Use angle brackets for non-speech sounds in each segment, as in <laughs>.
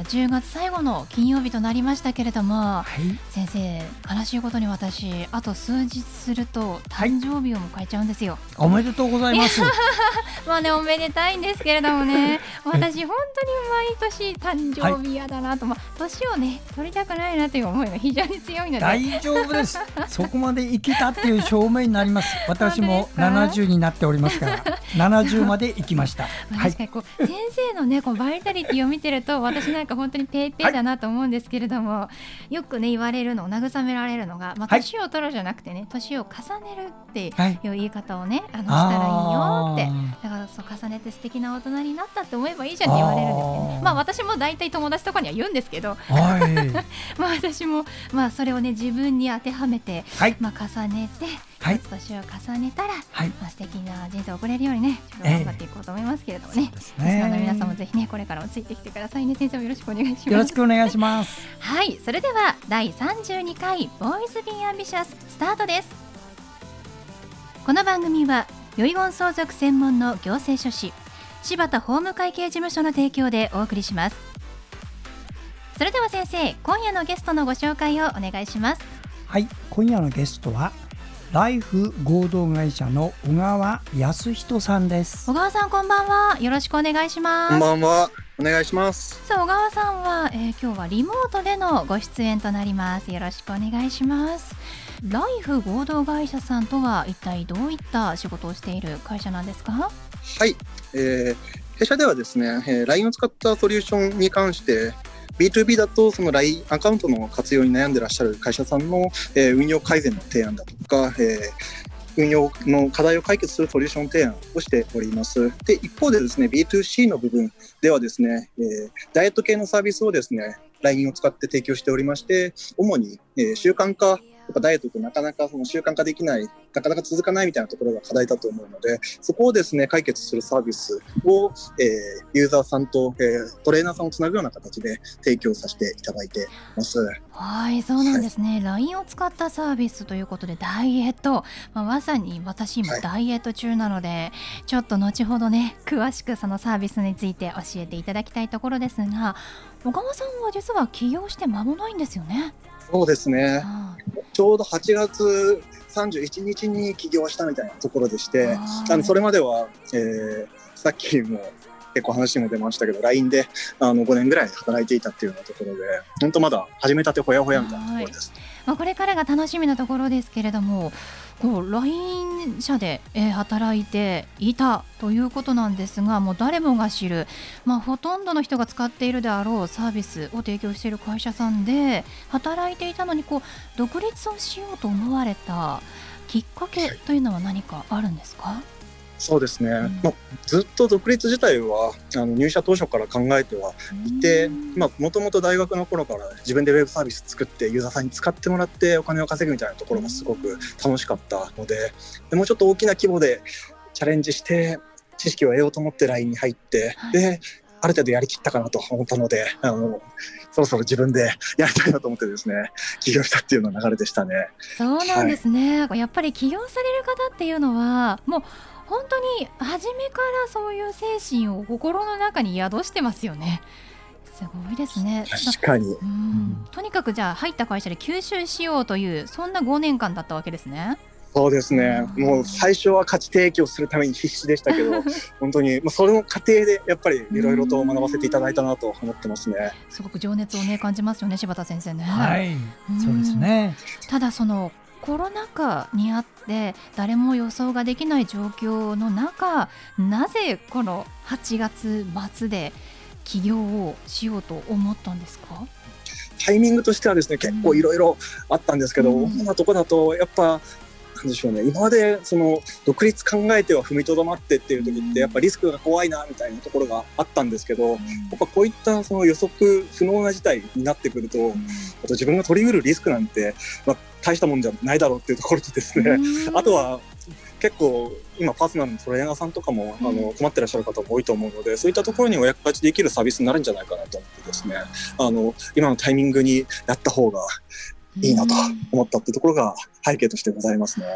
10月最後の金曜日となりましたけれども、はい、先生悲しいことに私あと数日すると誕生日を迎えちゃうんですよ、はい、おめでとうございます。<laughs> まあねおめでたいんですけれどもね。私本当に毎年誕生日嫌だなと、はい、まあ年をね取りたくないなという思いが非常に強いので。大丈夫です。<laughs> そこまで生きたっていう証明になります。私も70になっておりますから <laughs> 70まで行きました、まあ、確かにこう、先生のねこうバイタリティを見てると私なんか本当にペーペーだなと思うんですけれども、はい、よくね言われるの慰められるのが、まあ、年を取るじゃなくてね年を重ねるっていう言い方をね、あのしたらいいよって。だからそう重ねて素敵な大人になったって思えばいいじゃんって言われるんですけど、ね、まあ私も大体友達とかには言うんですけど、はい、<laughs> まあ私もまあそれをね自分に当てはめて、はい、まあ重ねてはい、年を重ねたら、はい、まあ素敵な人生を送れるようにね、ちょっと頑張っていこうと思いますけれどもね。えー、ねリスナーの皆さんもぜひね、これからもついてきてくださいね。先生もよろしくお願いします。よろしくお願いします。はい、それでは第32回ボーイズビーアンビシャススタートです。この番組は遺言相続専門の行政書士柴田法務会計事務所の提供でお送りします。それでは先生、今夜のゲストのご紹介をお願いします。はい、今夜のゲストはライフ合同会社の小川康人さんです。小川さんこんばんは。よろしくお願いします。こんばんは。お願いします。さあ小川さんは、えー、今日はリモートでのご出演となります。よろしくお願いします。ライフ合同会社さんとは一体どういった仕事をしている会社なんですか？はい、えー、弊社ではですね、えー、LINE を使ったソリューションに関して B2B だとその LINE アカウントの活用に悩んでらっしゃる会社さんの、えー、運用改善の提案だとか、えー運用の課題を解決するソリューション提案をしております。で、一方でですね、B2C の部分ではですね、えー、ダイエット系のサービスをですね、LINE を使って提供しておりまして、主に、えー、習慣化っぱダイエットってなかなかその習慣化できない、なかなか続かないみたいなところが課題だと思うので、そこをですね、解決するサービスを、えー、ユーザーさんと、えー、トレーナーさんをつなぐような形で提供させていただいてます。はい、そうなんですね。はい、LINE を使ったサービスということで、ダイエット、まあ、まさに私今ダイエット中なので、はい、ちょっと後ほどね、詳しくそのサービスについて教えていただきたいところですが、小川さんは実は起業して間もないんですよね？そうですね。ちょうど8月31日に起業したみたいなところでして、あのそれまでは、えー、さっきも結構話も出ましたけど、LINE であの5年ぐらい働いていたっていうようなところで、本当まだ始めたてほやほやみたいなところです。まあ、これからが楽しみなところですけれども、こう LINE 社で、え、働いていたということなんですがもう誰もが知る、まあ、ほとんどの人が使っているであろうサービスを提供している会社さんで働いていたのにこう独立をしようと思われたきっかけというのは何かあるんですか、はいそうですね、うん、まあ、ずっと独立自体はあの入社当初から考えてはいてもともと大学の頃から自分でウェブサービス作ってユーザーさんに使ってもらってお金を稼ぐみたいなところがすごく楽しかったのででもうちょっと大きな規模でチャレンジして知識を得ようと思って LINE に入って、はい、である程度やりきったかなと思ったのであのそろそろ自分で <laughs> やりたいなと思ってですね起業したっていうの流れでしたね。そうなんですね、はい、やっぱり起業される方っていうのはもう本当に初めからそういう精神を心の中に宿してますよね。すごいですね。確かに、うん。とにかくじゃあ入った会社で吸収しようというそんな5年間だったわけですね。そうですね、もう最初は価値提供するために必死でしたけど、<laughs> 本当に、まあ、それの過程でやっぱりいろいろと学ばせていただいたなと思ってますね。すごく情熱をね感じますよね、柴田先生ね。はい、そうですね。ただそのコロナ禍にあって誰も予想ができない状況の中なぜこの8月末で起業をしようと思ったんですか？タイミングとしてはですね結構いろいろあったんですけど、うん、主なとこだとやっぱなんでしょうね、今までその独立考えては踏みとどまってっていう時って、やっぱリスクが怖いなみたいなところがあったんですけど、やっぱこういったその予測不能な事態になってくると、あと自分が取り得るリスクなんて、まあ、大したもんじゃないだろうっていうところとですね、<laughs> あとは結構今パーソナルのトレーナーさんとかも、あの困ってらっしゃる方も多いと思うのでそういったところにお役立ちできるサービスになるんじゃないかなと思ってですね。あの今のタイミングにやった方がいいなと思ったっていうところが背景としてございますね。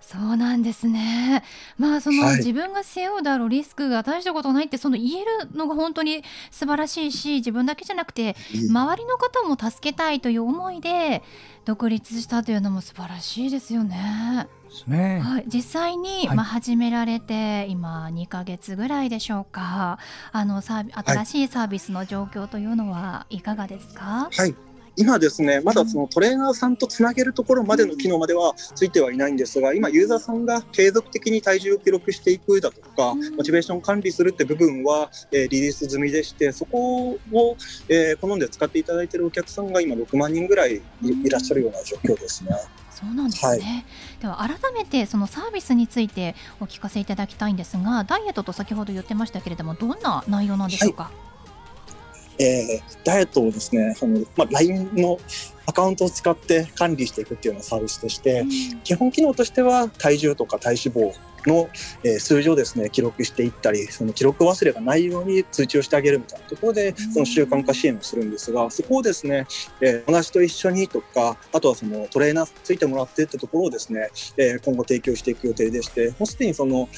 そうなんですね。まあその、はい自分が背負うだろうリスクが大したことないってその言えるのが本当に素晴らしいし自分だけじゃなくて周りの方も助けたいという思いで独立したというのも素晴らしいですよね。ですね。はい、実際に、はいまあ、始められて今2ヶ月ぐらいでしょうかあのサービ新しいサービスの状況というのはいかがですか、はい今ですね、まだそのトレーナーさんとつなげるところまでの機能まではついてはいないんですが、今、ユーザーさんが継続的に体重を記録していくだとか、うん。モチベーション管理するって部分は、えーリリース済みでして、そこを、えー好んで使っていただいているお客さんが今、6万人ぐらいいいらっしゃるような状況ですね。そうなんですね、では改めてそのサービスについてお聞かせいただきたいんですがダイエットと先ほど言ってましたけれどもどんな内容なんでしょうか、えーダイエットをですね、あのまあ、LINE のアカウントを使って管理していくっていうようなサービスとして、基本機能としては体重とか体脂肪の、えー数字をですね記録していったりその記録忘れがないように通知をしてあげるみたいなところでその習慣化支援をするんですがそこをですね、えー同じと一緒にとかあとはそのトレーナーついてもらってってところをですね、えー今後提供していく予定でしてもうすでにその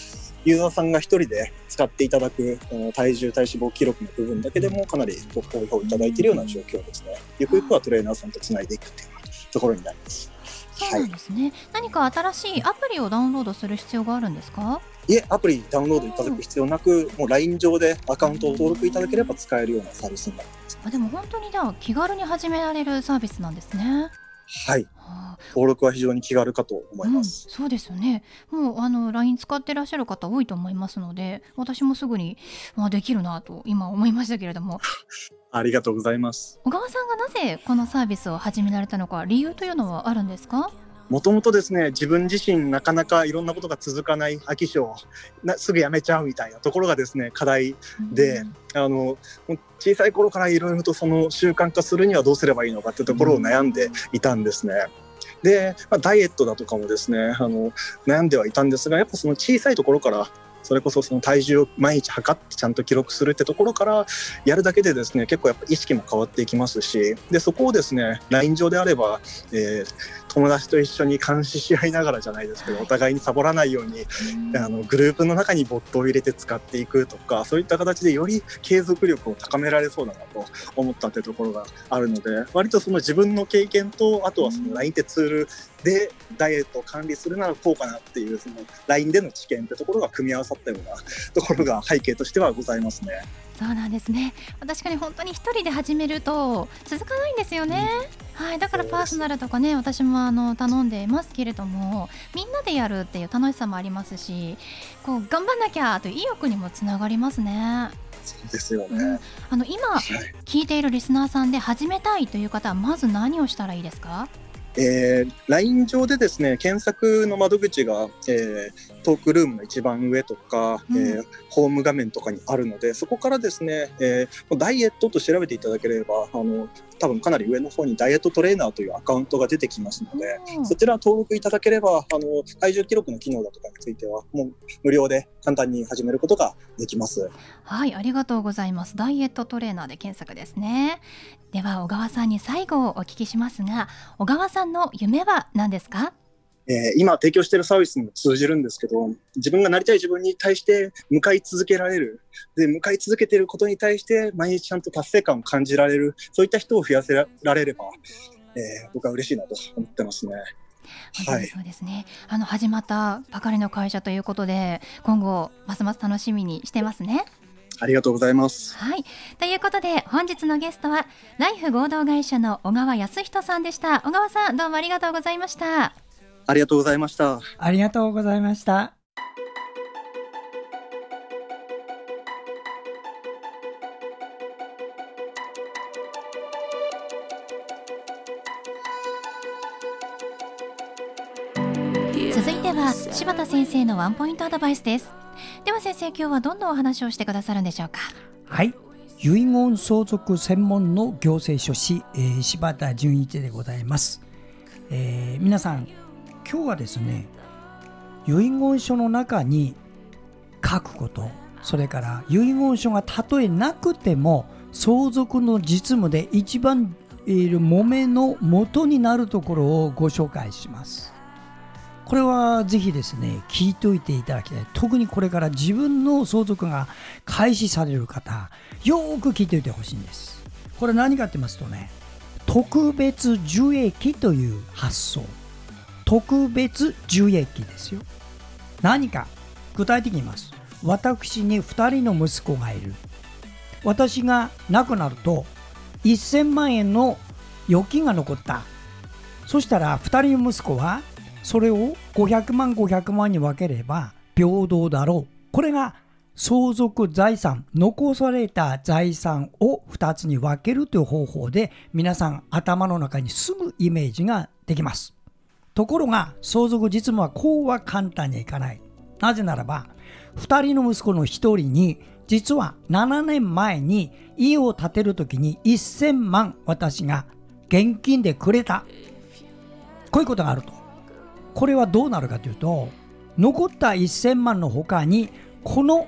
ユーザーさんが一人で使っていただく体重体脂肪記録の部分だけでもかなりご好評いただいているような状況ですねゆくゆくはトレーナーさんとつないでいくっていうところになります。そうなんですね、何か新しいアプリをダウンロードする必要があるんですか？いえ、アプリダウンロードいただく必要なく、もう LINE 上でアカウントを登録いただければ使えるようなサービスになってます。あでも本当にじゃあ気軽に始められるサービスなんですね。はい。はあ登録は非常に気軽かと思います。うん、そうですよねもうあの LINE 使ってらっしゃる方多いと思いますので私もすぐに、まあ、できるなと今思いましたけれども <laughs> ありがとうございます。小川さんがなぜこのサービスを始められたのか理由というのはあるんですか？もともとですね、自分自身なかなかいろんなことが続かない飽き性、なすぐやめちゃうみたいなところがですね、課題であのもう小さい頃からいろいろとその習慣化するにはどうすればいいのかってところを悩んでいたんですね。で、まあ、ダイエットだとかもですねあの悩んではいたんですがやっぱその小さいところからそれこそその体重を毎日測ってちゃんと記録するってところからやるだけでですね結構やっぱ意識も変わっていきますしでそこをですね LINE 上であれば、えー友達と一緒に監視し合いながらじゃないですけどお互いにサボらないようにあのグループの中にボットを入れて使っていくとかそういった形でより継続力を高められそうだなと思ったってところがあるので割とその自分の経験とあとはその LINE ってツールでダイエットを管理するならこうかなっていうその LINE での知見ってところが組み合わさったような <laughs> ところが背景としてはございますね。そうなんですね。確かに本当に一人で始めると続かないんですよね、はいだからパーソナルとかね私もあの頼んでますけれどもみんなでやるっていう楽しさもありますしこう頑張んなきゃという意欲にもつながりますね。そうですよね、うん。あの今はい。聞いているリスナーさんで始めたいという方はまず何をしたらいいですか？えー、LINE 上でですね検索の窓口が、えートークルームの一番上とか、うん。えーホーム画面とかにあるのでそこからですね、えーダイエットと調べていただければあの多分かなり上の方にダイエットトレーナーというアカウントが出てきますので、うん。そちら登録いただければあの体重記録の機能だとかについてはもう無料で簡単に始めることができます。はいありがとうございます。ダイエットトレーナーで検索ですね。では小川さんに最後お聞きしますが小川さんの夢は何ですか？えー今提供しているサービスにも通じるんですけど自分がなりたい自分に対して向かい続けられる。で向かい続けていることに対して毎日ちゃんと達成感を感じられる。そういった人を増やせられれば、えー僕は嬉しいなと思ってますね。本当にそうですね、あの始まったばかりの会社ということで今後ますます楽しみにしてますね。ありがとうございます。はい。ということで本日のゲストはライフ合同会社の小川康人さんでした。小川さんどうもありがとうございましたありがとうございました。ありがとうございました。続いては柴田先生のワンポイントアドバイスです。では先生今日はどんなお話をしてくださるんでしょうか？はい。遺言相続専門の行政書士、えー、柴田純一でございます、えー、皆さん今日はですね遺言書の中に書くことそれから遺言書がたとえなくても相続の実務で一番いる揉めの元になるところをご紹介します。これはぜひですね聞いておいていただきたい。特にこれから自分の相続が開始される方よく聞いておいてほしいんです。これ何かって言いますとね特別受益という発想。特別受益ですよ。何か具体的に言います。私に2人の息子がいる。私が亡くなると1000万円の預金が残った。そしたら2人の息子はそれを500万500万に分ければ平等だろう。これが相続財産残された財産を2つに分けるという方法で皆さん頭の中にすぐイメージができます。ところが相続実務はこうは簡単にはいかない。なぜならば2人の息子の1人に実は7年前に家を建てる時に1000万私が現金でくれた。こういうことがあると。これはどうなるかというと残った1000万の他にこの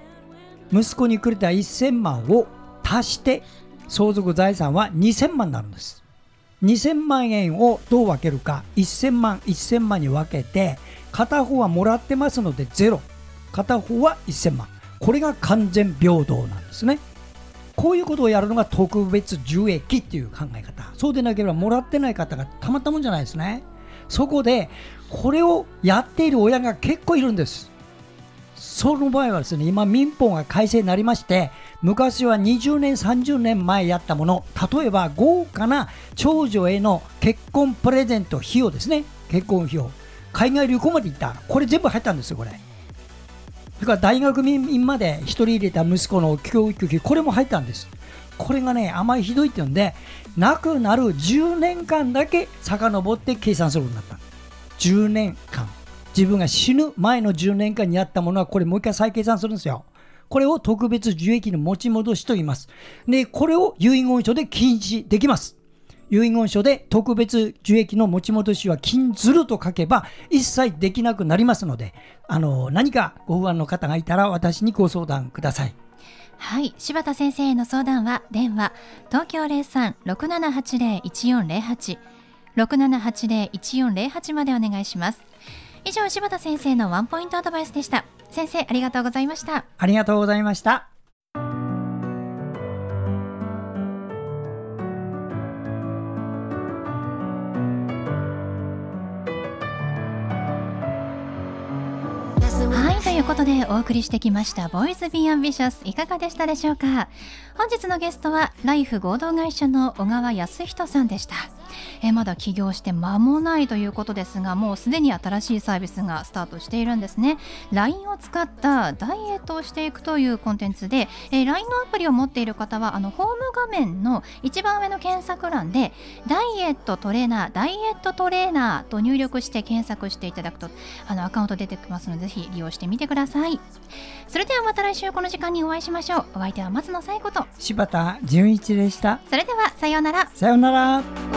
息子にくれた1000万を足して相続財産は2000万になるんです。2000万円をどう分けるか。1000万1000万に分けて片方はもらってますのでゼロ。片方は1000万。これが完全平等なんですね。こういうことをやるのが特別受益っていう考え方。そうでなければもらってない方がたまったもんじゃないですね。そこでこれをやっている親が結構いるんです。その場合はですね今民法が改正になりまして昔は20年30年前やったもの例えば豪華な長女への結婚プレゼント費用ですね。結婚費用。海外旅行まで行った。これ全部入ったんですよこれ。それから大学民まで1人入れた息子の教育費これも入ったんです。これがねあまりひどいっていうんで亡くなる10年間だけ遡って計算するようになった。10年間。自分が死ぬ前の10年間にあったものはこれもう一回再計算するんですよ。これを特別受益の持ち戻しと言います。でこれを遺言書で禁止できます。遺言書で特別受益の持ち戻しは禁ずると書けば一切できなくなりますのであの何かご不安の方がいたら私にご相談ください。はい。柴田先生への相談は電話東京03-6780-1408 6780-1408までお願いします。以上柴田先生のワンポイントアドバイスでした。先生ありがとうございました。ありがとうございました。はいということでお送りしてきました「ボイズ・ビー・アンビシャス」いかがでしたでしょうか？本日のゲストはライフ合同会社の小川康人さんでしたえまだ起業して間もないということですがもうすでに新しいサービスがスタートしているんですね。LINE を使ったダイエットをしていくというコンテンツで、え LINE のアプリを持っている方はあのホーム画面の一番上の検索欄でダイエットトレーナーダイエットトレーナーと入力して検索していただくとあのアカウント出てきますのでぜひ利用してみてください。それではまた来週この時間にお会いしましょう。お相手は松野紗友子と。柴田純一でした。それではさようなら。さようなら